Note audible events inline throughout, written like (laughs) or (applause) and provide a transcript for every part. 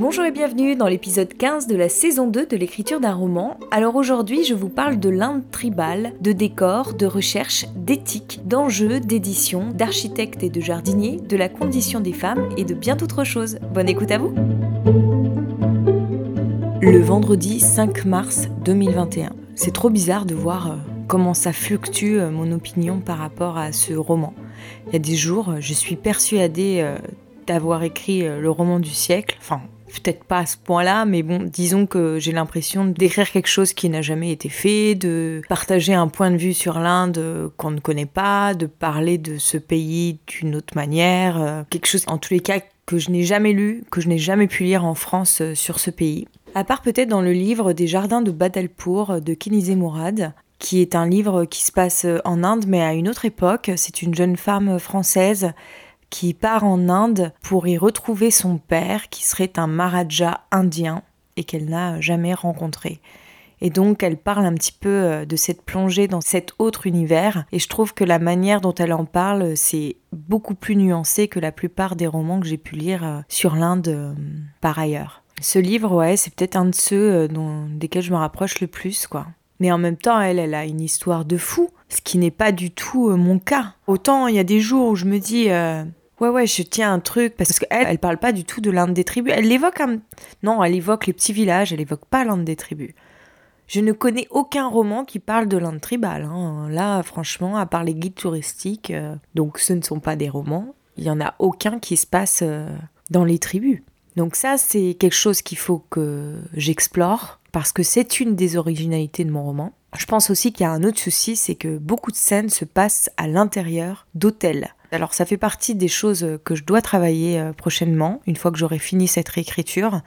Bonjour et bienvenue dans l'épisode 15 de la saison 2 de l'écriture d'un roman. Alors aujourd'hui, je vous parle de l'Inde tribale, de décors, de recherche, d'éthique, d'enjeux, d'édition, d'architectes et de jardiniers, de la condition des femmes et de bien d'autres choses. Bonne écoute à vous Le vendredi 5 mars 2021. C'est trop bizarre de voir euh, comment ça fluctue euh, mon opinion par rapport à ce roman. Il y a des jours, je suis persuadée euh, d'avoir écrit le roman du siècle, peut-être pas à ce point-là, mais bon, disons que j'ai l'impression d'écrire quelque chose qui n'a jamais été fait, de partager un point de vue sur l'Inde qu'on ne connaît pas, de parler de ce pays d'une autre manière, euh, quelque chose en tous les cas que je n'ai jamais lu, que je n'ai jamais pu lire en France euh, sur ce pays. À part peut-être dans le livre des jardins de Badalpur de Kenizé Mourad, qui est un livre qui se passe en Inde mais à une autre époque. C'est une jeune femme française qui part en Inde pour y retrouver son père, qui serait un Maharaja indien et qu'elle n'a jamais rencontré. Et donc elle parle un petit peu euh, de cette plongée dans cet autre univers. Et je trouve que la manière dont elle en parle, c'est beaucoup plus nuancé que la plupart des romans que j'ai pu lire euh, sur l'Inde euh, par ailleurs. Ce livre, ouais, c'est peut-être un de ceux dont, desquels je me rapproche le plus, quoi. Mais en même temps, elle, elle a une histoire de fou, ce qui n'est pas du tout mon cas. Autant il y a des jours où je me dis, Ouais, ouais, je tiens un truc, parce qu'elle, elle parle pas du tout de l'Inde des tribus. Elle évoque un... Non, elle évoque les petits villages, elle évoque pas l'Inde des tribus. Je ne connais aucun roman qui parle de l'Inde tribale. Hein. Là, franchement, à part les guides touristiques, euh, donc ce ne sont pas des romans, il y en a aucun qui se passe euh, dans les tribus. Donc ça, c'est quelque chose qu'il faut que j'explore, parce que c'est une des originalités de mon roman. Je pense aussi qu'il y a un autre souci, c'est que beaucoup de scènes se passent à l'intérieur d'hôtels. Alors ça fait partie des choses que je dois travailler euh, prochainement, une fois que j'aurai fini cette réécriture,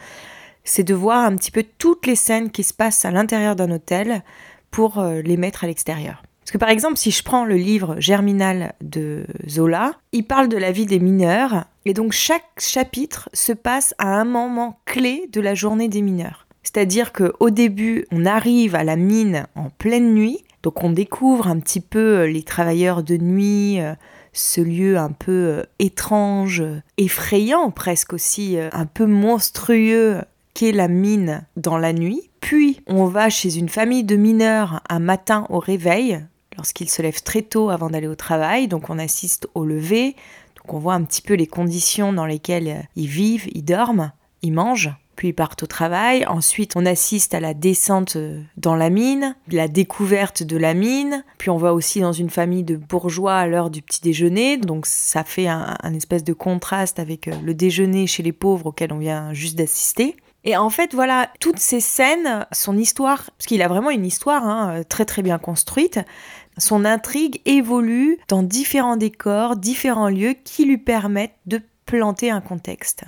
c'est de voir un petit peu toutes les scènes qui se passent à l'intérieur d'un hôtel pour euh, les mettre à l'extérieur. Parce que par exemple, si je prends le livre Germinal de Zola, il parle de la vie des mineurs, et donc chaque chapitre se passe à un moment clé de la journée des mineurs. C'est-à-dire qu'au début, on arrive à la mine en pleine nuit, donc on découvre un petit peu les travailleurs de nuit, euh, ce lieu un peu euh, étrange, effrayant presque aussi, euh, un peu monstrueux qu'est la mine dans la nuit. Puis on va chez une famille de mineurs un matin au réveil, lorsqu'ils se lèvent très tôt avant d'aller au travail, donc on assiste au lever, donc on voit un petit peu les conditions dans lesquelles euh, ils vivent, ils dorment, ils mangent puis ils partent au travail. Ensuite, on assiste à la descente euh, dans la mine, la découverte de la mine. Puis on va aussi dans une famille de bourgeois à l'heure du petit déjeuner. Donc ça fait un, espèce de contraste avec euh, le déjeuner chez les pauvres auquel on vient juste d'assister. Et en fait, voilà, toutes ces scènes, son histoire, parce qu'il a vraiment une histoire hein, euh, très très bien construite, son intrigue évolue dans différents décors, différents lieux qui lui permettent de planter un contexte.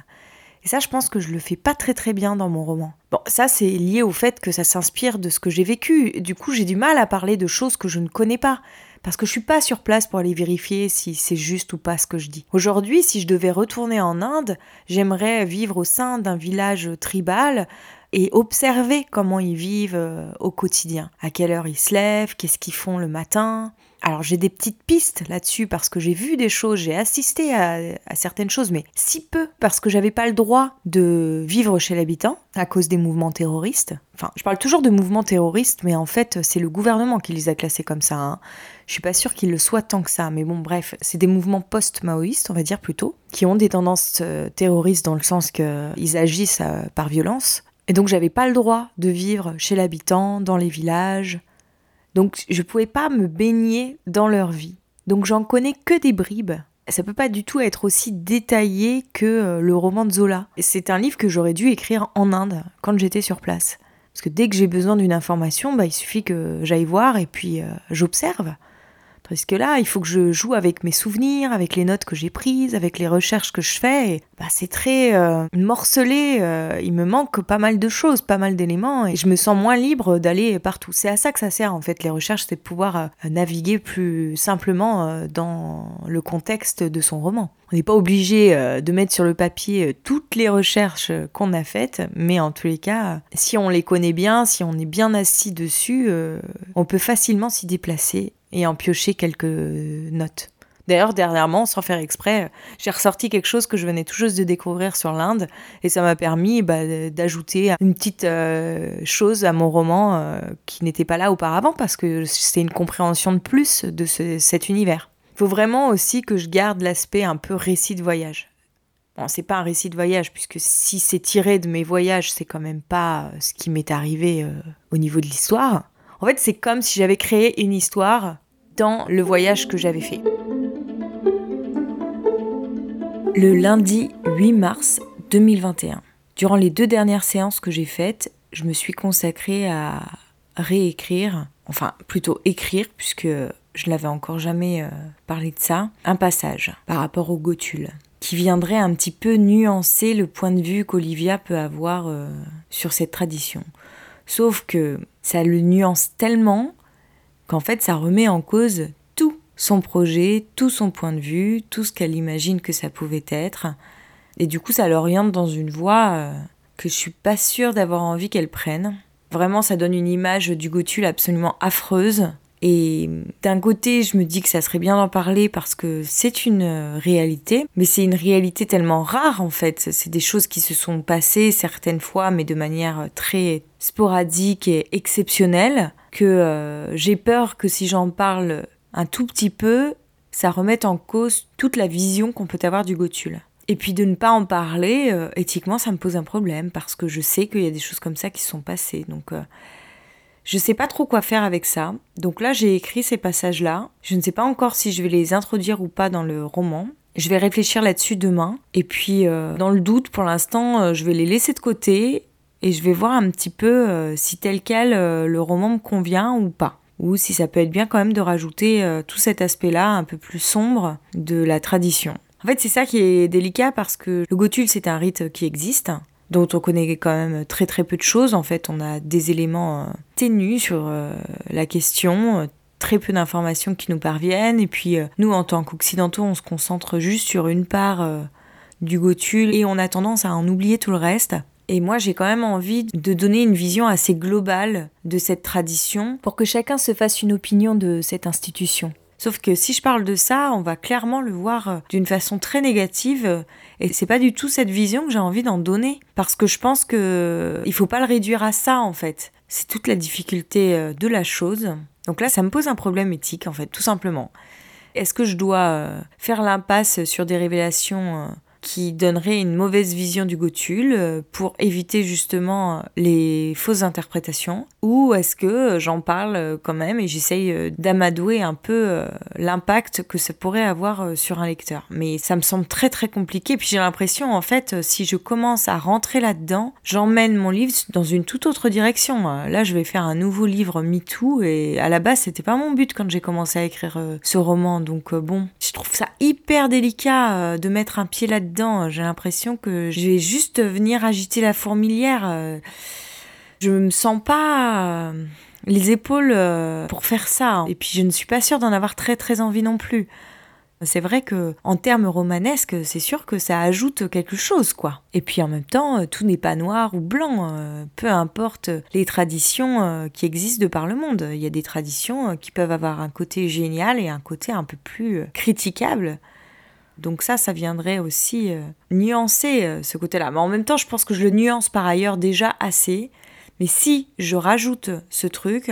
Et ça, je pense que je le fais pas très très bien dans mon roman. Bon, ça, c'est lié au fait que ça s'inspire de ce que j'ai vécu. Du coup, j'ai du mal à parler de choses que je ne connais pas. Parce que je suis pas sur place pour aller vérifier si c'est juste ou pas ce que je dis. Aujourd'hui, si je devais retourner en Inde, j'aimerais vivre au sein d'un village tribal et observer comment ils vivent euh, au quotidien. À quelle heure ils se lèvent, qu'est-ce qu'ils font le matin, alors j'ai des petites pistes là-dessus parce que j'ai vu des choses, j'ai assisté à, certaines choses, mais si peu parce que j'avais pas le droit de vivre chez l'habitant à cause des mouvements terroristes. Enfin, je parle toujours de mouvements terroristes, mais en fait c'est le gouvernement qui les a classés comme ça. Hein. Je suis pas sûre qu'ils le soient tant que ça, mais bon bref, c'est des mouvements post-maoïstes, on va dire plutôt, qui ont des tendances euh, terroristes dans le sens qu'ils agissent euh, par violence. Et donc j'avais pas le droit de vivre chez l'habitant, dans les villages, donc je ne pouvais pas me baigner dans leur vie. Donc j'en connais que des bribes. Ça peut pas du tout être aussi détaillé que euh, le roman de Zola. C'est un livre que j'aurais dû écrire en Inde quand j'étais sur place. Parce que dès que j'ai besoin d'une information, bah, il suffit que j'aille voir et puis euh, j'observe. Parce que là, il faut que je joue avec mes souvenirs, avec les notes que j'ai prises, avec les recherches que je fais. bah, c'est très euh, morcelé. Euh, il me manque pas mal de choses, pas mal d'éléments, et je me sens moins libre d'aller partout. C'est à ça que ça sert en fait. Les recherches, c'est de pouvoir euh, naviguer plus simplement dans le contexte de son roman. On n'est pas obligé de mettre sur le papier toutes les recherches qu'on a faites, mais en tous les cas, si on les connaît bien, si on est bien assis dessus, on peut facilement s'y déplacer et en piocher quelques notes. D'ailleurs, dernièrement, sans faire exprès, j'ai ressorti quelque chose que je venais tout juste de découvrir sur l'Inde et ça m'a permis bah, d'ajouter une petite euh, chose à mon roman euh, qui n'était pas là auparavant parce que c'est une compréhension de plus de cet univers. Il faut vraiment aussi que je garde l'aspect un peu récit de voyage. Bon, c'est pas un récit de voyage puisque si c'est tiré de mes voyages, c'est quand même pas ce qui m'est arrivé au niveau de l'histoire. En fait, c'est comme si j'avais créé une histoire dans le voyage que j'avais fait. Le lundi 8 mars 2021. Durant les deux dernières séances que j'ai faites, je me suis consacrée à réécrire, enfin plutôt écrire, puisque je n'avais encore jamais euh, parlé de ça, un passage par rapport au Gothul, qui viendrait un petit peu nuancer le point de vue qu'Olivia peut avoir euh, sur cette tradition. Sauf que ça le nuance tellement qu'en fait ça remet en cause tout son projet, tout son point de vue, tout ce qu'elle imagine que ça pouvait être. Et du coup ça l'oriente dans une voie euh, que je suis pas sûre d'avoir envie qu'elle prenne. Vraiment ça donne une image du Gothul absolument affreuse. Et d'un côté, je me dis que ça serait bien d'en parler parce que c'est une euh, réalité, mais c'est une réalité tellement rare en fait. C'est des choses qui se sont passées certaines fois, mais de manière très sporadique et exceptionnelle que euh, j'ai peur que si j'en parle un tout petit peu, ça remette en cause toute la vision qu'on peut avoir du Gothul. Et puis de ne pas en parler, euh, éthiquement, ça me pose un problème parce que je sais qu'il y a des choses comme ça qui sont passées. Donc je euh, je sais pas trop quoi faire avec ça. Donc là, j'ai écrit ces passages-là. Je ne sais pas encore si je vais les introduire ou pas dans le roman. Je vais réfléchir là-dessus demain. Et puis, dans le doute, pour l'instant, je vais les laisser de côté et je vais voir un petit peu euh, si tel quel euh, le roman me convient ou pas. Ou si ça peut être bien quand même de rajouter euh, tout cet aspect-là un peu plus sombre de la tradition. En fait, c'est ça qui est délicat parce que le Gothul, c'est un rite qui existe, dont on connaît quand même très très peu de choses. En fait, on a des éléments ténus sur la question, très peu d'informations qui nous parviennent. Et puis, nous, en tant qu'occidentaux, on se concentre juste sur une part du Gothul et on a tendance à en oublier tout le reste. Et moi, j'ai quand même envie de donner une vision assez globale de cette tradition pour que chacun se fasse une opinion de cette institution. Sauf que si je parle de ça, on va clairement le voir euh, d'une façon très négative et c'est pas du tout cette vision que j'ai envie d'en donner parce que je pense que euh, il faut pas le réduire à ça en fait. C'est toute la difficulté euh, de la chose. Donc là, ça me pose un problème éthique en fait, tout simplement. Est-ce que je dois faire l'impasse sur des révélations qui donnerait une mauvaise vision du Gothul euh, pour éviter justement les fausses interprétations Ou est-ce que j'en parle quand même et j'essaye euh, d'amadouer un peu euh, l'impact que ça pourrait avoir sur un lecteur Mais ça me semble très très compliqué. Puis j'ai l'impression en fait, si je commence à rentrer là-dedans, j'emmène mon livre dans une toute autre direction. Là, je vais faire un nouveau livre MeToo et à la base, c'était pas mon but quand j'ai commencé à écrire ce roman. Donc bon, je trouve ça hyper délicat de mettre un pied là-dedans j'ai l'impression que je vais juste venir agiter la fourmilière. Euh. Je me sens pas euh, les épaules euh, pour faire ça. Et puis je ne suis pas sûre d'en avoir très très envie non plus. C'est vrai que en termes romanesques, c'est sûr que ça ajoute quelque chose, quoi. Et puis en même temps, tout n'est pas noir ou blanc. Peu importe les traditions qui existent de par le monde. Il y a des traditions qui peuvent avoir un côté génial et un côté un peu plus critiquable. Donc ça, ça viendrait aussi euh, nuancer euh, ce côté-là. Mais en même temps, je pense que je le nuance par ailleurs déjà assez. Mais si je rajoute ce truc,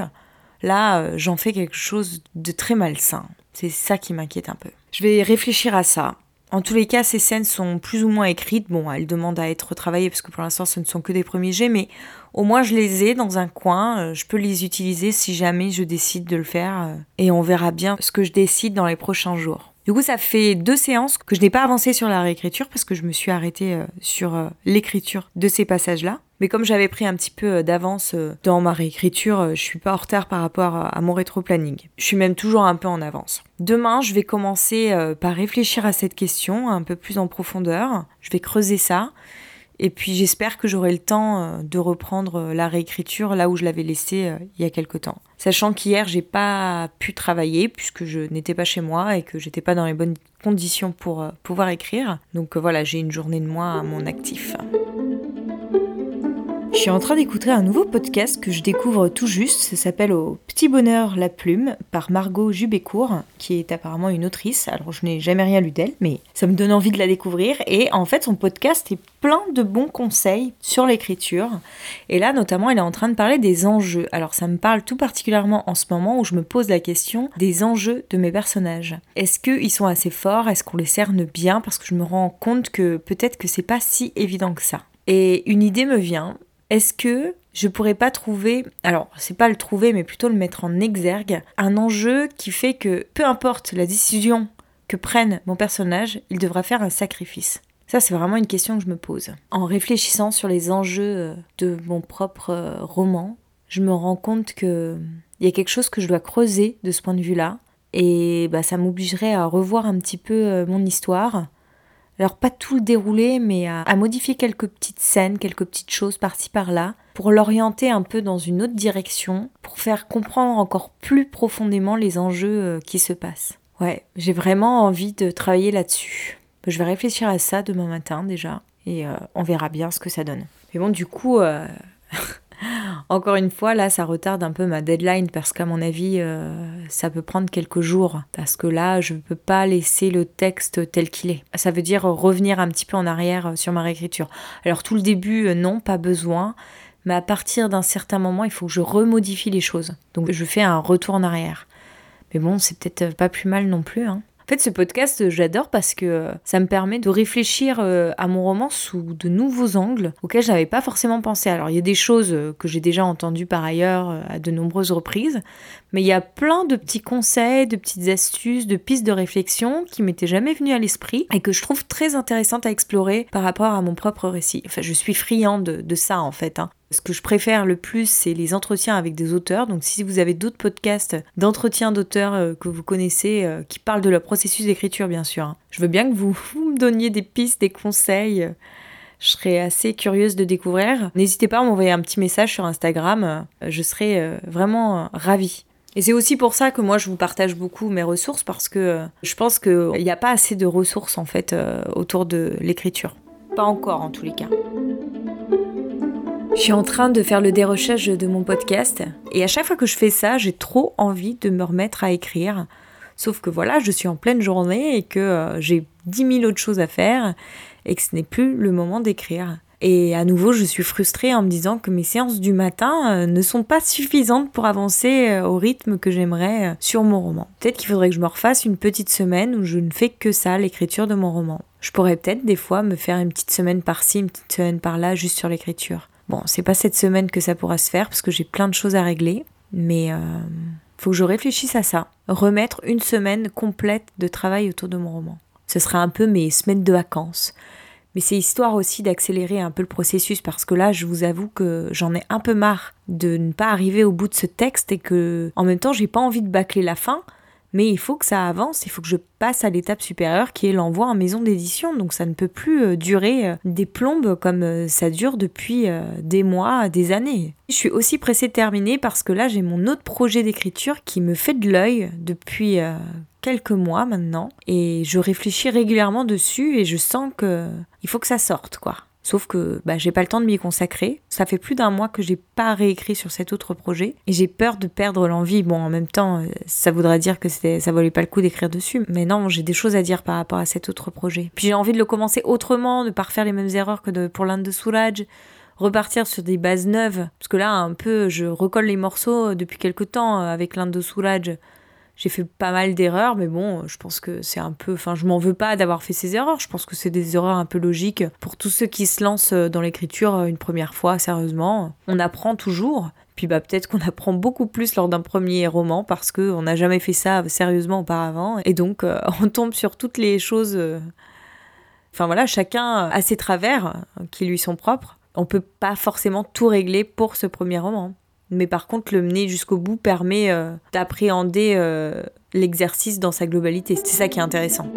là, euh, j'en fais quelque chose de très malsain. C'est ça qui m'inquiète un peu. Je vais réfléchir à ça. En tous les cas, ces scènes sont plus ou moins écrites. Bon, elles demandent à être retravaillées parce que pour l'instant, ce ne sont que des premiers jets, mais au moins je les ai dans un coin. Je peux les utiliser si jamais je décide de le faire. Et on verra bien ce que je décide dans les prochains jours. Du coup, ça fait deux séances que je n'ai pas avancé sur la réécriture parce que je me suis arrêtée euh, sur euh, l'écriture de ces passages-là. Mais comme j'avais pris un petit peu euh, d'avance dans ma réécriture, je suis pas en retard par rapport à mon rétro-planning. Je suis même toujours un peu en avance. Demain, je vais commencer par réfléchir à cette question un peu plus en profondeur. Je vais creuser ça et puis j'espère que j'aurai le temps euh, de reprendre euh, la réécriture là où je l'avais laissée euh, il y a quelque temps. Sachant qu'hier j'ai pas pu travailler puisque je n'étais pas chez moi et que j'étais pas dans les bonnes conditions pour pouvoir écrire. Donc voilà, j'ai une journée de moi à mon actif. Je suis en train d'écouter un nouveau podcast que je découvre tout juste. Ça s'appelle Au Petit Bonheur la Plume par Margot Jubécourt, qui est apparemment une autrice. Alors je n'ai jamais rien lu d'elle, mais ça me donne envie de la découvrir. Et en fait, son podcast est plein de bons conseils sur l'écriture. Et là, notamment, elle est en train de parler des enjeux. Alors ça me parle tout particulièrement en ce moment où je me pose la question des enjeux de mes personnages. Est-ce qu'ils sont assez forts? Est-ce qu'on les cerne bien? Parce que je me rends compte que peut-être que c'est pas si évident que ça. Et une idée me vient, est-ce que je pourrais pas trouver, alors c'est pas le trouver, mais plutôt le mettre en exergue, un enjeu qui fait que peu importe la décision que prenne mon personnage, il devra faire un sacrifice? Ça, c'est vraiment une question que je me pose. En réfléchissant sur les enjeux euh, de mon propre euh, roman, je me rends compte que il y a quelque chose que je dois creuser de ce point de vue-là, et bah, ça m'obligerait à revoir un petit peu euh, mon histoire, alors pas tout le dérouler, mais à, modifier quelques petites scènes, quelques petites choses par-ci par-là, pour l'orienter un peu dans une autre direction, pour faire comprendre encore plus profondément les enjeux euh, qui se passent. Ouais, j'ai vraiment envie de travailler là-dessus. Je vais réfléchir à ça demain matin déjà, et euh, on verra bien ce que ça donne. Mais bon, du coup, euh, (laughs) Encore une fois, là, ça retarde un peu ma deadline parce qu'à mon avis, euh, ça peut prendre quelques jours. Parce que là, je ne peux pas laisser le texte tel qu'il est. Ça veut dire revenir un petit peu en arrière euh, sur ma réécriture. Alors, tout le début, euh, non, pas besoin. Mais à partir d'un certain moment, il faut que je remodifie les choses. Donc, je fais un retour en arrière. Mais bon, c'est peut-être pas plus mal non plus. Hein. Fait, ce podcast, j'adore parce que ça me permet de réfléchir euh, à mon roman sous de nouveaux angles auxquels je n'avais pas forcément pensé. Alors, il y a des choses euh, que j'ai déjà entendues par ailleurs euh, à de nombreuses reprises, mais il y a plein de petits conseils, de petites astuces, de pistes de réflexion qui m'étaient jamais venues à l'esprit et que je trouve très intéressantes à explorer par rapport à mon propre récit. Enfin, je suis friand de, ça en fait. Hein. Ce que je préfère le plus, c'est les entretiens avec des auteurs. Donc si vous avez d'autres podcasts d'entretien d'auteurs euh, que vous connaissez, euh, qui parlent de leur processus d'écriture, bien sûr, hein. je veux bien que (laughs) vous, me donniez des pistes, des conseils. Je serais assez curieuse de découvrir. N'hésitez pas à m'envoyer un petit message sur Instagram. Je serais euh, vraiment ravie. Et c'est aussi pour ça que moi je vous partage beaucoup mes ressources parce que je pense qu'il n'y a pas assez de ressources en fait autour de l'écriture. Pas encore en tous les cas. Je suis en train de faire le dérochage de mon podcast et à chaque fois que je fais ça, j'ai trop envie de me remettre à écrire. Sauf que voilà, je suis en pleine journée et que euh, j'ai dix mille autres choses à faire et que ce n'est plus le moment d'écrire. Et à nouveau, je suis frustrée en me disant que mes séances du matin euh, ne sont pas suffisantes pour avancer euh, au rythme que j'aimerais sur mon roman. Peut-être qu'il faudrait que je me refasse une petite semaine où je ne fais que ça, l'écriture de mon roman. Je pourrais peut-être des fois me faire une petite semaine par-ci, une petite semaine par-là, juste sur l'écriture. Bon, c'est pas cette semaine que ça pourra se faire parce que j'ai plein de choses à régler, mais euh, faut que je réfléchisse à ça. Remettre une semaine complète de travail autour de mon roman. Ce sera un peu mes semaines de vacances. Mais c'est histoire aussi d'accélérer un peu le processus parce que là, je vous avoue que j'en ai un peu marre de ne pas arriver au bout de ce texte et que, en même temps, j'ai pas envie de bâcler la fin mais il faut que ça avance, il faut que je passe à l'étape supérieure qui est l'envoi en maison d'édition. Donc ça ne peut plus euh, durer euh, des plombes comme euh, ça dure depuis des mois, des années. Je suis aussi pressée de terminer parce que là j'ai mon autre projet d'écriture qui me fait de l'œil depuis quelques mois maintenant et je réfléchis régulièrement dessus et je sens que il faut que ça sorte quoi. Sauf que bah, j'ai pas le temps de m'y consacrer. Ça fait plus d'un mois que j'ai pas réécrit sur cet autre projet et j'ai peur de perdre l'envie. Bon, en même temps, euh, ça voudrait dire que ça valait pas le coup d'écrire dessus. Mais non, j'ai des choses à dire par rapport à cet autre projet. Puis j'ai envie de le commencer autrement, de pas refaire les mêmes erreurs que pour l'Inde de Soulage repartir sur des bases neuves. Parce que là, un peu, je recolle les morceaux depuis quelques temps euh, avec l'Inde de Soulage j'ai fait pas mal d'erreurs, mais bon, je pense que c'est un peu. Enfin, je m'en veux pas d'avoir fait ces erreurs. Je pense que c'est des erreurs un peu logiques pour tous ceux qui se lancent dans l'écriture une première fois, sérieusement. On apprend toujours. Puis bah peut-être qu'on (laughs) apprend beaucoup plus lors d'un premier roman parce qu'on n'a jamais fait ça sérieusement auparavant. Et donc euh, (laughs) on tombe sur toutes les choses. Euh, enfin voilà, chacun a ses travers qui lui sont propres. On peut pas forcément tout régler pour ce premier roman. Mais par contre, le mener jusqu'au bout permet euh, d'appréhender euh, l'exercice dans sa globalité. C'est ça qui est intéressant.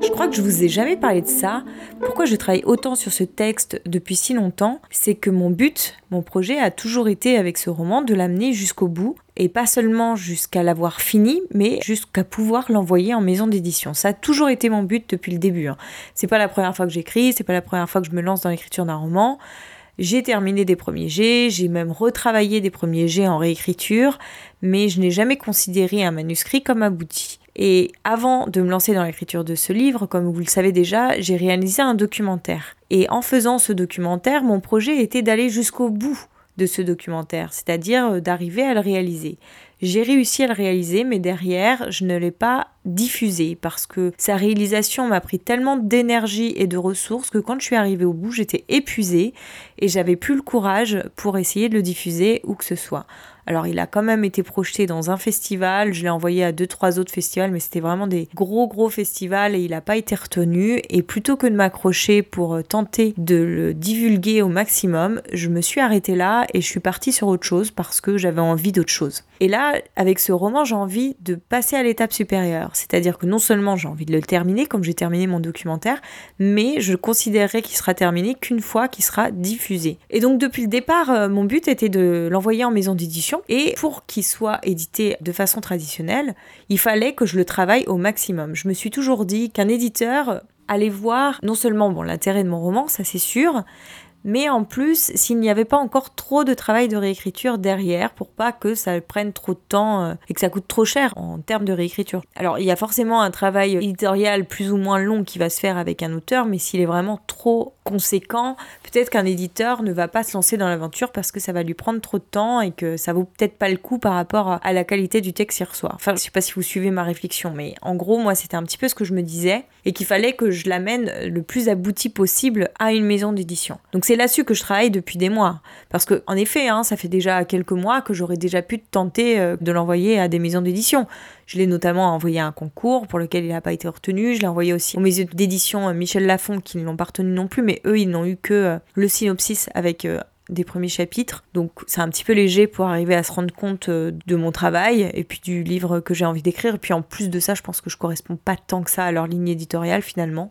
Je crois que je vous ai jamais parlé de ça. Pourquoi je travaille autant sur ce texte depuis si longtemps? C'est que mon but, mon projet a toujours été avec ce roman de l'amener jusqu'au bout et pas seulement jusqu'à l'avoir fini, mais jusqu'à pouvoir l'envoyer en maison d'édition. Ça a toujours été mon but depuis le début. Hein. C'est pas la première fois que j'écris, c'est pas la première fois que je me lance dans l'écriture d'un roman. J'ai terminé des premiers jets, j'ai même retravaillé des premiers jets en réécriture, mais je n'ai jamais considéré un manuscrit comme abouti. Et avant de me lancer dans l'écriture de ce livre, comme vous le savez déjà, j'ai réalisé un documentaire. Et en faisant ce documentaire, mon projet était d'aller jusqu'au bout de ce documentaire, c'est-à-dire euh, d'arriver à le réaliser. J'ai réussi à le réaliser, mais derrière, je ne l'ai pas diffusé parce que sa réalisation m'a pris tellement d'énergie et de ressources que quand je suis arrivée au bout, j'étais épuisée et j'avais plus le courage pour essayer de le diffuser où que ce soit. Alors il a quand même été projeté dans un festival, je l'ai envoyé à deux trois autres festivals, mais c'était vraiment des gros gros festivals et il n'a pas été retenu. Et plutôt que de m'accrocher pour tenter de le divulguer au maximum, je me suis arrêtée là et je suis partie sur autre chose parce que j'avais envie d'autre chose. Et là, avec ce roman, j'ai envie de passer à l'étape supérieure. C'est-à-dire que non seulement j'ai envie de le terminer, comme j'ai terminé mon documentaire, mais je considérerai qu'il sera terminé qu'une fois qu'il sera diffusé. Et donc depuis le départ, euh, mon but était de l'envoyer en maison d'édition et pour qu'il soit édité de façon traditionnelle, il fallait que je le travaille au maximum. Je me suis toujours dit qu'un éditeur allait voir non seulement bon, l'intérêt de mon roman, ça c'est sûr, mais en plus s'il n'y avait pas encore trop de travail de réécriture derrière pour pas que ça prenne trop de temps euh, et que ça coûte trop cher en termes de réécriture. Alors il y a forcément un travail éditorial plus ou moins long qui va se faire avec un auteur, mais s'il est vraiment trop conséquent, peut-être qu'un éditeur ne va pas se lancer dans l'aventure parce que ça va lui prendre trop de temps et que ça vaut peut-être pas le coup par rapport à la qualité du texte qu'il reçoit. Enfin, je sais pas si vous suivez ma réflexion, mais en gros, moi, c'était un petit peu ce que je me disais et qu'il fallait que je l'amène le plus abouti possible à une maison d'édition. Donc c'est là-dessus que je travaille depuis des mois. Parce que, en effet, hein, ça fait déjà quelques mois que j'aurais déjà pu tenter euh, de l'envoyer à des maisons d'édition. Je l'ai notamment envoyé à un concours pour lequel il n'a pas été retenu. Je l'ai envoyé aussi aux maisons d'édition euh, Michel Lafon qui ne l'ont pas retenu non plus, mais eux, ils n'ont eu que euh, le synopsis avec des premiers chapitres. Donc c'est un petit peu léger pour arriver à se rendre compte de mon travail et puis du livre que j'ai envie d'écrire. Et puis en plus de ça, je pense que je correspond pas tant que ça à leur ligne éditoriale finalement.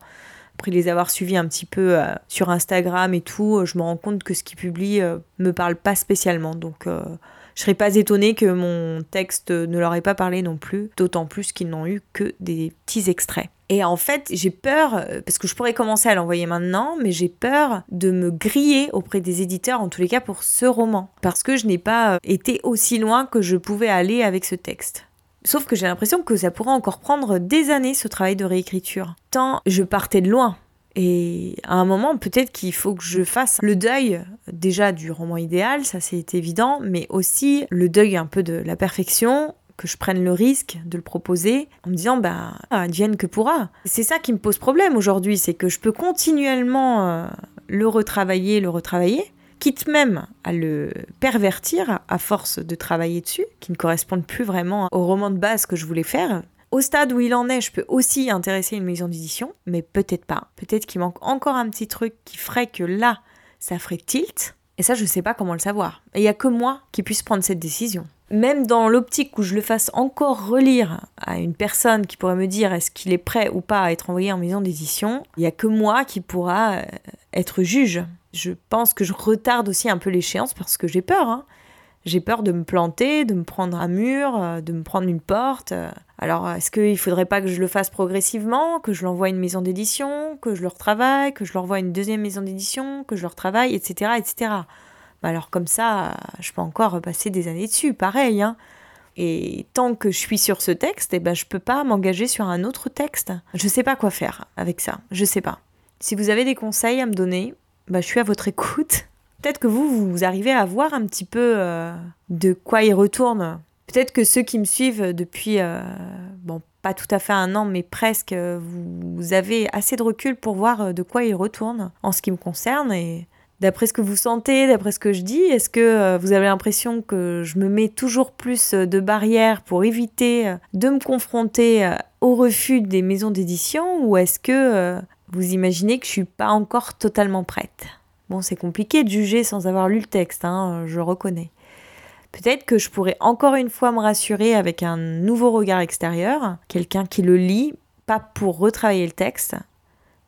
Après les avoir suivis un petit peu sur Instagram et tout, je me rends compte que ce qu'ils publient me parle pas spécialement. Donc je serais pas étonnée que mon texte ne leur ait pas parlé non plus, d'autant plus qu'ils n'ont eu que des petits extraits. Et en fait, j'ai peur, euh, parce que je pourrais commencer à l'envoyer maintenant, mais j'ai peur de me griller auprès des éditeurs, en tous les cas pour ce roman, parce que je n'ai pas euh, été aussi loin que je pouvais aller avec ce texte. Sauf que j'ai l'impression que ça pourrait encore prendre des années ce travail de réécriture. Tant je partais de loin. Et à un moment, peut-être qu'il faut que je fasse le deuil déjà du roman idéal, ça c'est évident, mais aussi le deuil un peu de la perfection, que je prenne le risque de le proposer en me disant bah advienne que pourra. C'est ça qui me pose problème aujourd'hui, c'est que je peux continuellement euh, le retravailler, le retravailler, quitte même à le pervertir à force de travailler dessus, qui ne correspondent plus vraiment au roman de base que je voulais faire. Au stade où il en est, je peux aussi intéresser une maison d'édition, mais peut-être pas. Peut-être qu'il manque encore un petit truc qui ferait que là, ça ferait tilt. Et ça, je ne sais pas comment le savoir. Et il n'y a que moi qui puisse prendre cette décision. Même dans l'optique où je le fasse encore relire à une personne qui pourrait me dire est-ce qu'il est prêt ou pas à être envoyé en maison d'édition, il n'y a que moi qui pourra euh, être juge. Je pense que je retarde aussi un peu l'échéance parce que j'ai peur. Hein. J'ai peur de me planter, de me prendre un mur, euh, de me prendre une porte. Alors, est-ce qu'il ne faudrait pas que je le fasse progressivement, que je l'envoie à une maison d'édition, que je le retravaille, que je le revoie à une deuxième maison d'édition, que je le retravaille, etc., etc. Alors comme ça, je peux encore passer des années dessus, pareil. Hein. Et tant que je suis sur ce texte, eh ben, je peux pas m'engager sur un autre texte. Je sais pas quoi faire avec ça, je sais pas. Si vous avez des conseils à me donner, bah, je suis à votre écoute. (laughs) Peut-être que vous, vous arrivez à voir un petit peu euh, de quoi il retourne. Peut-être que ceux qui me suivent depuis, euh, bon, pas tout à fait un an, mais presque, vous, avez assez de recul pour voir euh, de quoi il retourne en ce qui me concerne. Et d'après ce que vous sentez, d'après ce que je dis, est-ce que vous avez l'impression que je me mets toujours plus de barrières pour éviter de me confronter au refus des maisons d'édition ou est-ce que vous imaginez que je suis pas encore totalement prête? Bon, c'est compliqué de juger sans avoir lu le texte, hein, je reconnais. Peut-être que je pourrais encore une fois me rassurer avec un nouveau regard extérieur, quelqu'un qui le lit, pas pour retravailler le texte,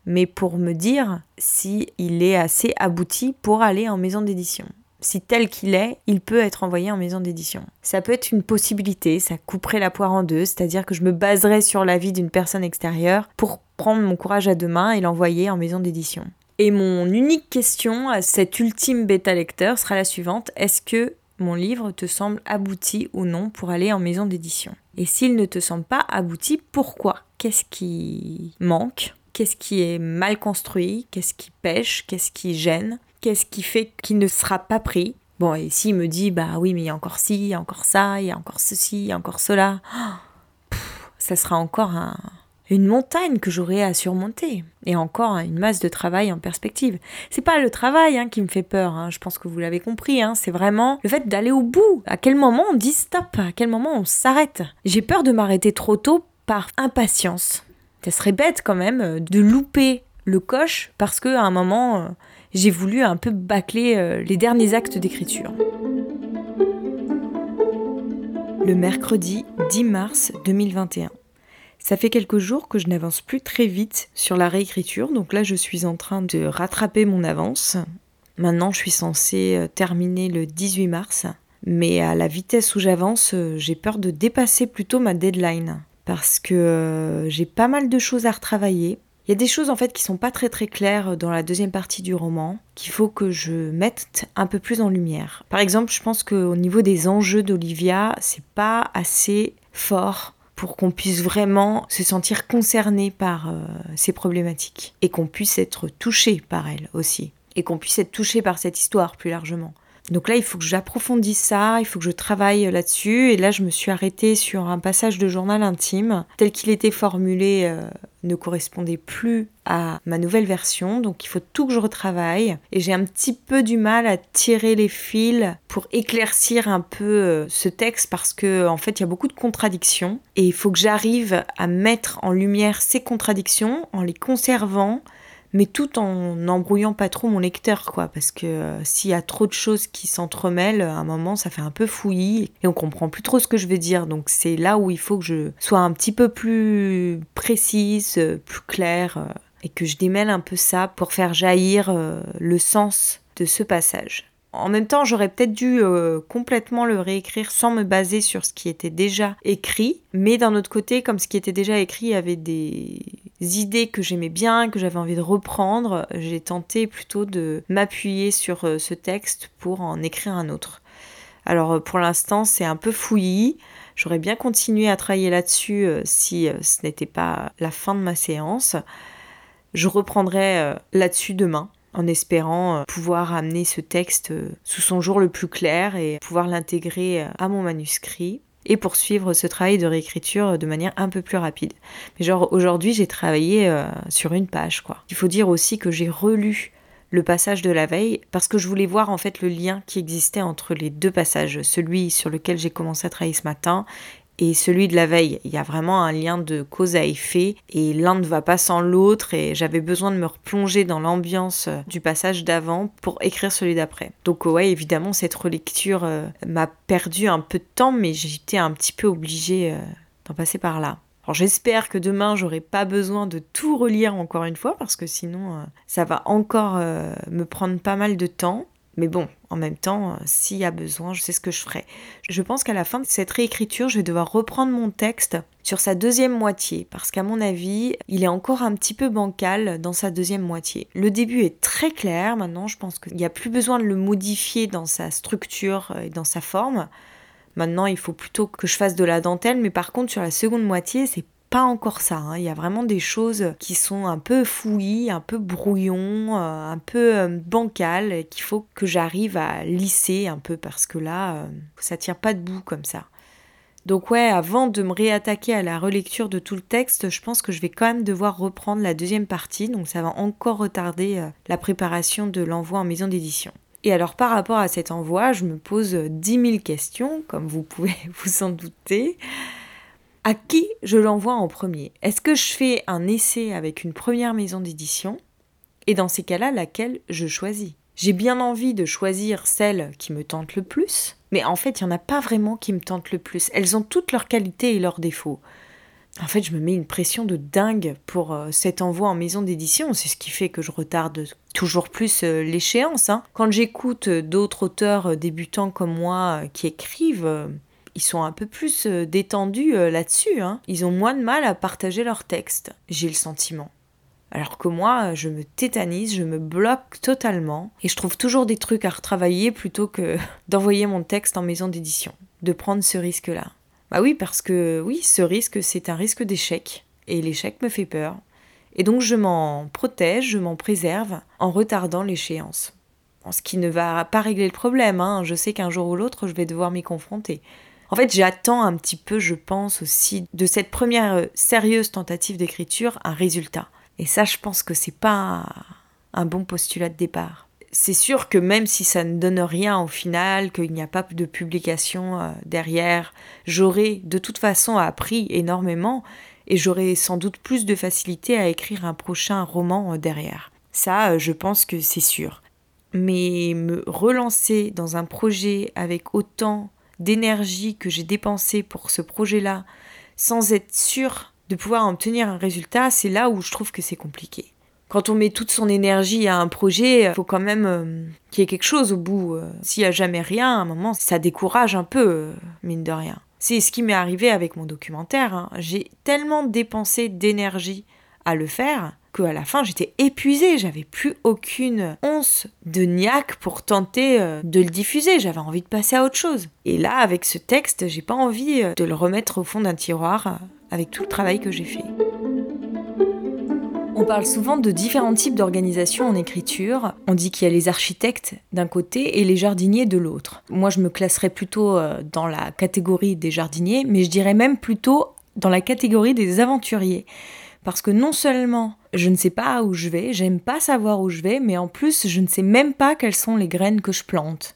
mais pour me dire si il est assez abouti pour aller en maison d'édition. si tel qu'il est, il peut être envoyé en maison d'édition. Ça peut être une possibilité, ça couperait la poire en deux, c'est-à-dire que je me baserais sur l'avis d'une personne extérieure pour prendre mon courage à deux mains et l'envoyer en maison d'édition. Et mon unique question à cet ultime bêta lecteur sera la suivante est-ce que mon livre te semble abouti ou non pour aller en maison d'édition? Et s'il ne te semble pas abouti, pourquoi? Qu'est-ce qui manque? Qu'est-ce qui est mal construit Qu'est-ce qui pêche Qu'est-ce qui gêne Qu'est-ce qui fait qu'il ne sera pas pris Bon, et s'il me dit, bah oui, mais il y a encore ci, il y a encore ça, il y a encore ceci, il y a encore cela, (gasps) ça sera encore une montagne que j'aurai à surmonter. Et encore une masse de travail en perspective. C'est pas le travail hein, qui me fait peur, hein, je pense que vous l'avez compris, hein, c'est vraiment le fait d'aller au bout. À quel moment on dit stop? À quel moment on s'arrête? J'ai peur de m'arrêter trop tôt par impatience. Ça serait bête quand même euh, de louper le coche parce qu'à un moment, euh, j'ai voulu un peu bâcler euh, les derniers actes d'écriture. Le mercredi 10 mars 2021. Ça fait quelques jours que je n'avance plus très vite sur la réécriture, donc là je suis en train de rattraper mon avance. Maintenant je suis censée terminer le 18 mars, mais à la vitesse où j'avance, j'ai peur de dépasser plutôt ma deadline parce que euh, j'ai pas mal de choses à retravailler. Il y a des choses en fait qui sont pas très très claires dans la deuxième partie du roman qu'il faut que je mette un peu plus en lumière. Par exemple, je pense qu'au niveau des enjeux d'Olivia, c'est pas assez fort pour qu'on puisse vraiment se sentir concerné par euh, ces problématiques et qu'on puisse être touché par elles aussi et qu'on puisse être touché par cette histoire plus largement. Donc là, il faut que j'approfondisse ça, il faut que je travaille là-dessus. Et là, je me suis arrêtée sur un passage de journal intime. Tel qu'il était formulé, euh, ne correspondait plus à ma nouvelle version. Donc il faut tout que je retravaille. Et j'ai un petit peu du mal à tirer les fils pour éclaircir un peu euh, ce texte parce que en fait, il y a beaucoup de contradictions. Et il faut que j'arrive à mettre en lumière ces contradictions en les conservant mais tout en n'embrouillant pas trop mon lecteur, quoi, parce que euh, s'il y a trop de choses qui s'entremêlent, à un moment, ça fait un peu fouillis et on comprend plus trop ce que je veux dire. Donc c'est là où il faut que je sois un petit peu plus précise, plus claire, euh, et que je démêle un peu ça pour faire jaillir euh, le sens de ce passage. En même temps, j'aurais peut-être dû complètement le réécrire sans me baser sur ce qui était déjà écrit, mais d'un autre côté, comme ce qui était déjà écrit avait des idées que j'aimais bien, que j'avais envie de reprendre, j'ai tenté plutôt de m'appuyer sur euh, ce texte pour en écrire un autre. Alors euh, pour l'instant c'est un peu fouillis, j'aurais bien continué à travailler là-dessus euh, si ce n'était pas la fin de ma séance. Je reprendrai là-dessus demain en espérant pouvoir amener ce texte sous son jour le plus clair et pouvoir l'intégrer à mon manuscrit et poursuivre ce travail de réécriture de manière un peu plus rapide. Mais genre aujourd'hui j'ai travaillé euh, sur une page quoi. Il faut dire aussi que j'ai relu le passage de la veille parce que je voulais voir en fait le lien qui existait entre les deux passages, celui sur lequel j'ai commencé à travailler ce matin et celui de la veille. Il y a vraiment un lien de cause à effet et l'un ne va pas sans l'autre et j'avais besoin de me replonger dans l'ambiance euh, du passage d'avant pour écrire celui d'après. Donc ouais, évidemment, cette relecture euh, m'a perdu un peu de temps, mais j'étais un petit peu obligée euh, d'en passer par là. Alors j'espère que demain j'aurai pas besoin de tout relire encore une fois parce que sinon ça va encore me prendre pas mal de temps. Mais bon, en même temps, euh, s'il y a besoin, je sais ce que je ferai. Je pense qu'à la fin de cette réécriture, je vais devoir reprendre mon texte sur sa deuxième moitié, parce qu'à mon avis, il est encore un petit peu bancal dans sa deuxième moitié. Le début est très clair, maintenant je pense qu'il n'y a plus besoin de le modifier dans sa structure et dans sa forme. Maintenant, il faut plutôt que je fasse de la dentelle, mais par contre, sur la seconde moitié, c'est pas encore ça. Hein. Il y a vraiment des choses qui sont un peu fouillis, un peu brouillons, euh, un peu euh, bancales, qu'il faut que j'arrive à lisser un peu parce que là, euh, ça tient pas debout comme ça. Donc ouais, avant de me réattaquer à la relecture de tout le texte, je pense que je vais quand même devoir reprendre la deuxième partie, donc ça va encore retarder la préparation de l'envoi en maison d'édition. Et alors par rapport à cet envoi, je me pose 10 000 questions, comme vous pouvez (laughs) vous en douter. À qui je l'envoie en premier? Est-ce que je fais un essai avec une première maison d'édition? Et dans ces cas-là, laquelle je choisis? J'ai bien envie de choisir celle qui me tente le plus, mais en fait, il n'y en a pas vraiment qui me tentent le plus. Elles ont toutes leurs qualités et leurs défauts. En fait, je me mets une pression de dingue pour euh, cet envoi en maison d'édition. C'est ce qui fait que je retarde toujours plus euh, l'échéance. Hein. Quand j'écoute d'autres auteurs débutants comme moi qui écrivent, ils sont un peu plus détendus là-dessus. Hein. Ils ont moins de mal à partager leurs textes, j'ai le sentiment. Alors que moi, je me tétanise, je me bloque totalement et je trouve toujours des trucs à retravailler plutôt que (laughs) d'envoyer mon texte en maison d'édition, de prendre ce risque-là. Bah oui, parce que oui, ce risque, c'est un risque d'échec et l'échec me fait peur. Et donc je m'en protège, je m'en préserve en retardant l'échéance. Ce qui ne va pas régler le problème, hein. je sais qu'un jour ou l'autre, je vais devoir m'y confronter. En fait, j'attends un petit peu, je pense aussi, de cette première sérieuse tentative d'écriture, un résultat. Et ça, je pense que c'est pas un bon postulat de départ. C'est sûr que même si ça ne donne rien au final, qu'il n'y a pas de publication euh, derrière, j'aurais de toute façon appris énormément et j'aurais sans doute plus de facilité à écrire un prochain roman euh, derrière. Ça, euh, je pense que c'est sûr. Mais me relancer dans un projet avec autant d'énergie que j'ai dépensé pour ce projet-là, sans être sûr de pouvoir obtenir un résultat, c'est là où je trouve que c'est compliqué. Quand on met toute son énergie à un projet, il faut quand même euh, qu'il y ait quelque chose au bout. Euh. S'il n'y a jamais rien, à un moment, ça décourage un peu, euh, mine de rien. C'est ce qui m'est arrivé avec mon documentaire. Hein. J'ai tellement dépensé d'énergie à le faire qu'à la fin j'étais épuisée, j'avais plus aucune once de niaque pour tenter de le diffuser, j'avais envie de passer à autre chose. Et là avec ce texte, j'ai pas envie de le remettre au fond d'un tiroir avec tout le travail que j'ai fait. On parle souvent de différents types d'organisations en écriture. On dit qu'il y a les architectes d'un côté et les jardiniers de l'autre. Moi, je me classerais plutôt euh, dans la catégorie des jardiniers, mais je dirais même plutôt dans la catégorie des aventuriers. Parce que non seulement je ne sais pas où je vais, j'aime pas savoir où je vais, mais en plus je ne sais même pas quelles sont les graines que je plante.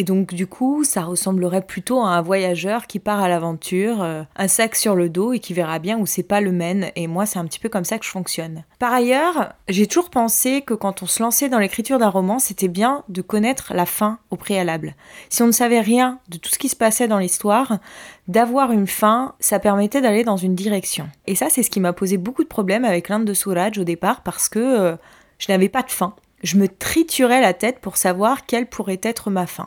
Et donc du coup, ça ressemblerait plutôt à un voyageur qui part à l'aventure, euh, un sac sur le dos et qui verra bien où c'est pas le mène. Et moi, c'est un petit peu comme ça que je fonctionne. Par ailleurs, j'ai toujours pensé que quand on se lançait dans l'écriture d'un roman, c'était bien de connaître la fin au préalable. Si on ne savait rien de tout ce qui se passait dans l'histoire, d'avoir une fin, ça permettait d'aller dans une direction. Et ça, c'est ce qui m'a posé beaucoup de problèmes avec l'Inde de Souraj au départ parce que euh, je n'avais pas de fin. Je me triturais la tête pour savoir quelle pourrait être ma fin.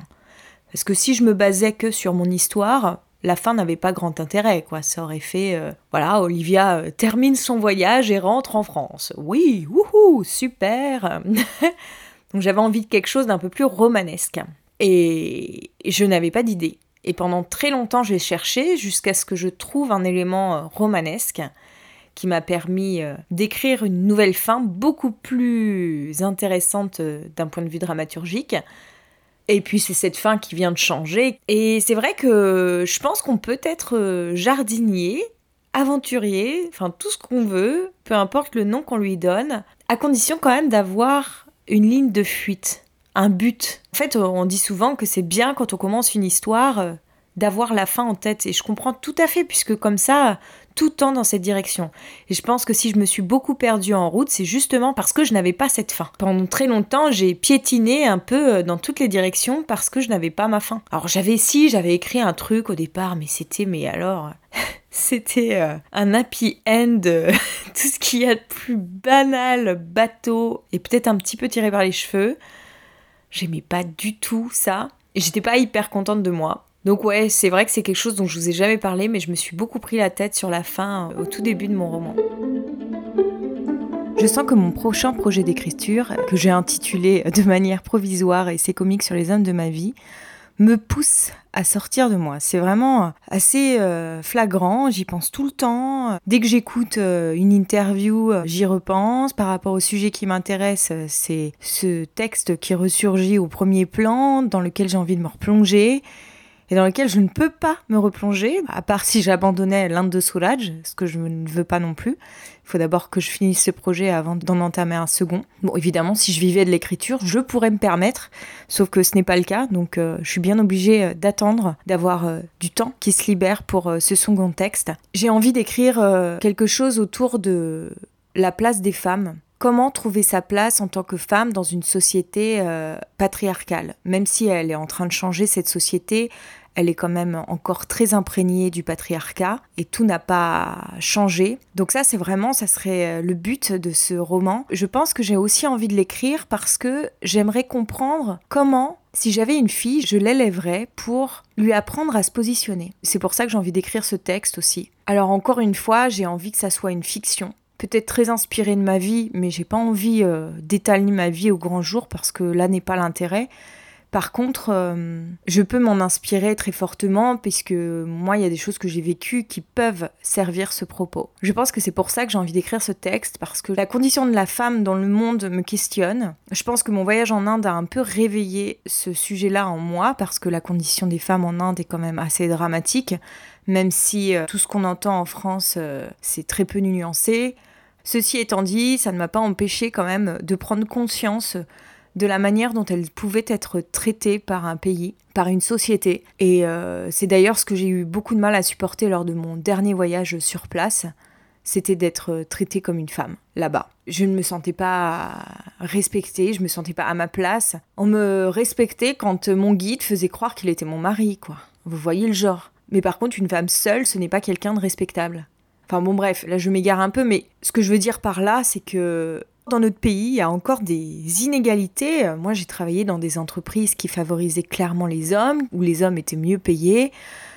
Parce que si je me basais que sur mon histoire, la fin n'avait pas grand intérêt, quoi. Ça aurait fait, euh, voilà, Olivia euh, termine son voyage et rentre en France. Oui, wouhou, super. (laughs) Donc j'avais envie de quelque chose d'un peu plus romanesque. Et je n'avais pas d'idée. Et pendant très longtemps, j'ai cherché jusqu'à ce que je trouve un élément euh, romanesque qui m'a permis d'écrire une nouvelle fin beaucoup plus intéressante d'un point de vue dramaturgique, et puis c'est cette fin qui vient de changer. Et c'est vrai que je pense qu'on peut être euh, jardinier, aventurier, enfin tout ce qu'on veut, peu importe le nom qu'on lui donne, à condition quand même d'avoir une ligne de fuite, un but. En fait, on dit souvent que c'est bien quand on commence une histoire euh, d'avoir la fin en tête. Et je comprends tout à fait, puisque comme ça, tout tend dans cette direction. Et je pense que si je me suis beaucoup perdue en route, c'est justement parce que je n'avais pas cette fin. Pendant très longtemps, j'ai piétiné un peu euh, dans toutes les directions parce que je n'avais pas ma fin. Alors j'avais si, j'avais écrit un truc au départ, mais c'était, mais alors... (laughs) C'était euh, un happy end, (laughs) tout ce qu'il y a de plus banal, bateau, et peut-être un petit peu tiré par les cheveux. J'aimais pas du tout ça. J'étais pas hyper contente de moi. Donc ouais, c'est vrai que c'est quelque chose dont je vous ai jamais parlé, mais je me suis beaucoup pris la tête sur la fin euh, au tout début de mon roman. Je sens que mon prochain projet d'écriture, que j'ai intitulé de manière provisoire et c'est comique sur les hommes de ma vie, me pousse à sortir de moi. C'est vraiment assez euh, flagrant, j'y pense tout le temps. Dès que j'écoute euh, une interview, j'y repense. Par rapport au sujet qui m'intéresse, c'est ce texte qui ressurgit au premier plan, dans lequel j'ai envie de me replonger et dans lequel je ne peux pas me replonger, à part si j'abandonnais l'Inde de Soulage, ce que je ne veux pas non plus. Il faut d'abord que je finisse ce projet avant d'en entamer un second. Bon, évidemment, si je vivais de l'écriture, je pourrais me permettre, sauf que ce n'est pas le cas, donc euh, je suis bien obligée euh, d'attendre, d'avoir euh, du temps qui se libère pour ce second texte. J'ai envie d'écrire quelque chose autour de la place des femmes comment trouver sa place en tant que femme dans une société patriarcale. Même si elle est en train de changer cette société, elle est quand même encore très imprégnée du patriarcat et tout n'a pas changé. Donc ça, c'est vraiment, ça serait euh, le but de ce roman. Je pense que j'ai aussi envie de l'écrire parce que j'aimerais comprendre comment si j'avais une fille, je l'élèverais pour lui apprendre à se positionner. C'est pour ça que j'ai envie d'écrire ce texte aussi. Alors encore une fois, j'ai envie que ça soit une fiction. Peut-être très inspirée de ma vie, mais j'ai pas envie euh, d'étaler ma vie au grand jour parce que là n'est pas l'intérêt. Par contre, euh, je peux m'en inspirer très fortement puisque moi, il y a des choses que j'ai vécues qui peuvent servir ce propos. Je pense que c'est pour ça que j'ai envie d'écrire ce texte parce que la condition de la femme dans le monde me questionne. Je pense que mon voyage en Inde a un peu réveillé ce sujet-là en moi parce que la condition des femmes en Inde est quand même assez dramatique, même si euh, tout ce qu'on entend en France, euh, c'est très peu nuancé. Ceci étant dit, ça ne m'a pas empêché quand même de prendre conscience de la manière dont elle pouvait être traitée par un pays, par une société. Et euh, c'est d'ailleurs ce que j'ai eu beaucoup de mal à supporter lors de mon dernier voyage sur place, c'était d'être traitée comme une femme là-bas. Je ne me sentais pas respectée, je me sentais pas à ma place. On me respectait quand mon guide faisait croire qu'il était mon mari, quoi. Vous voyez le genre. Mais par contre, une femme seule, ce n'est pas quelqu'un de respectable. Enfin bon bref, là je m'égare un peu, mais ce que je veux dire par là, c'est que dans notre pays, il y a encore des inégalités. Moi, j'ai travaillé dans des entreprises qui favorisaient clairement les hommes, où les hommes étaient mieux payés.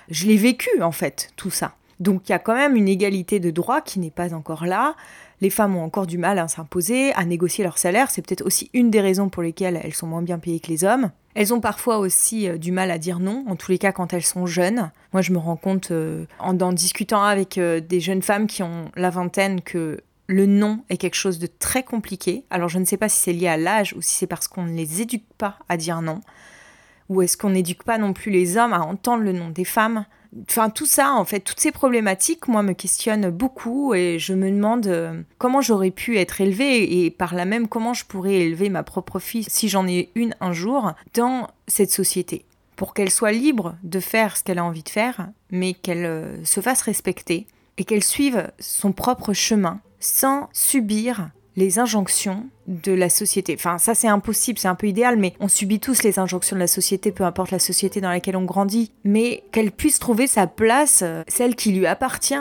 Je l'ai vécu, en fait, tout ça. Donc, il y a quand même une égalité de droit qui n'est pas encore là. Les femmes ont encore du mal à s'imposer, à négocier leur salaire. C'est peut-être aussi une des raisons pour lesquelles elles sont moins bien payées que les hommes. Elles ont parfois aussi euh, du mal à dire non, en tous les cas quand elles sont jeunes. Moi, je me rends compte euh, en, discutant avec euh, des jeunes femmes qui ont la vingtaine que le non est quelque chose de très compliqué. Alors je ne sais pas si c'est lié à l'âge ou si c'est parce qu'on ne les éduque pas à dire non. Ou est-ce qu'on n'éduque pas non plus les hommes à entendre le nom des femmes Enfin tout ça, en fait, toutes ces problématiques, moi, me questionnent beaucoup et je me demande euh, comment j'aurais pu être élevée et par là même comment je pourrais élever ma propre fille si j'en ai une un jour dans cette société pour qu'elle soit libre de faire ce qu'elle a envie de faire, mais qu'elle euh, se fasse respecter et qu'elle suive son propre chemin sans subir les injonctions de la société. Enfin, ça c'est impossible, c'est un peu idéal, mais on subit tous les injonctions de la société, peu importe la société dans laquelle on grandit. Mais qu'elle puisse trouver sa place, euh, celle qui lui appartient,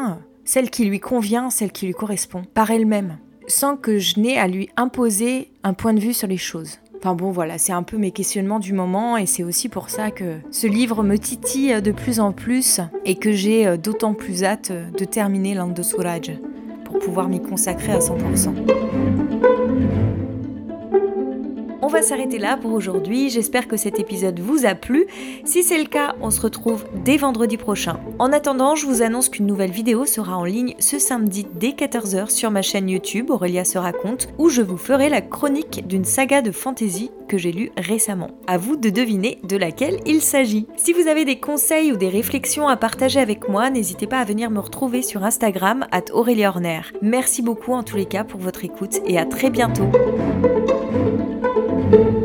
celle qui lui convient, celle qui lui correspond, par elle-même, sans que je n'ai à lui imposer un point de vue sur les choses. Enfin bon, voilà, c'est un peu mes questionnements du moment et c'est aussi pour ça que ce livre me titille de plus en plus et que j'ai euh, d'autant plus hâte de terminer l'Inde Pouvoir m'y consacrer à 100%. On va s'arrêter là pour aujourd'hui. J'espère que cet épisode vous a plu. Si c'est le cas, on se retrouve dès vendredi prochain. En attendant, je vous annonce qu'une nouvelle vidéo sera en ligne ce samedi dès 14h sur ma chaîne YouTube Aurélia se raconte, où je vous ferai la chronique d'une saga de fantasy que j'ai lue récemment. À vous de deviner de laquelle il s'agit. Si vous avez des conseils ou des réflexions à partager avec moi, n'hésitez pas à venir me retrouver sur Instagram at Aurélia Horner. Merci beaucoup en tous les cas pour votre écoute et à très bientôt. Thank you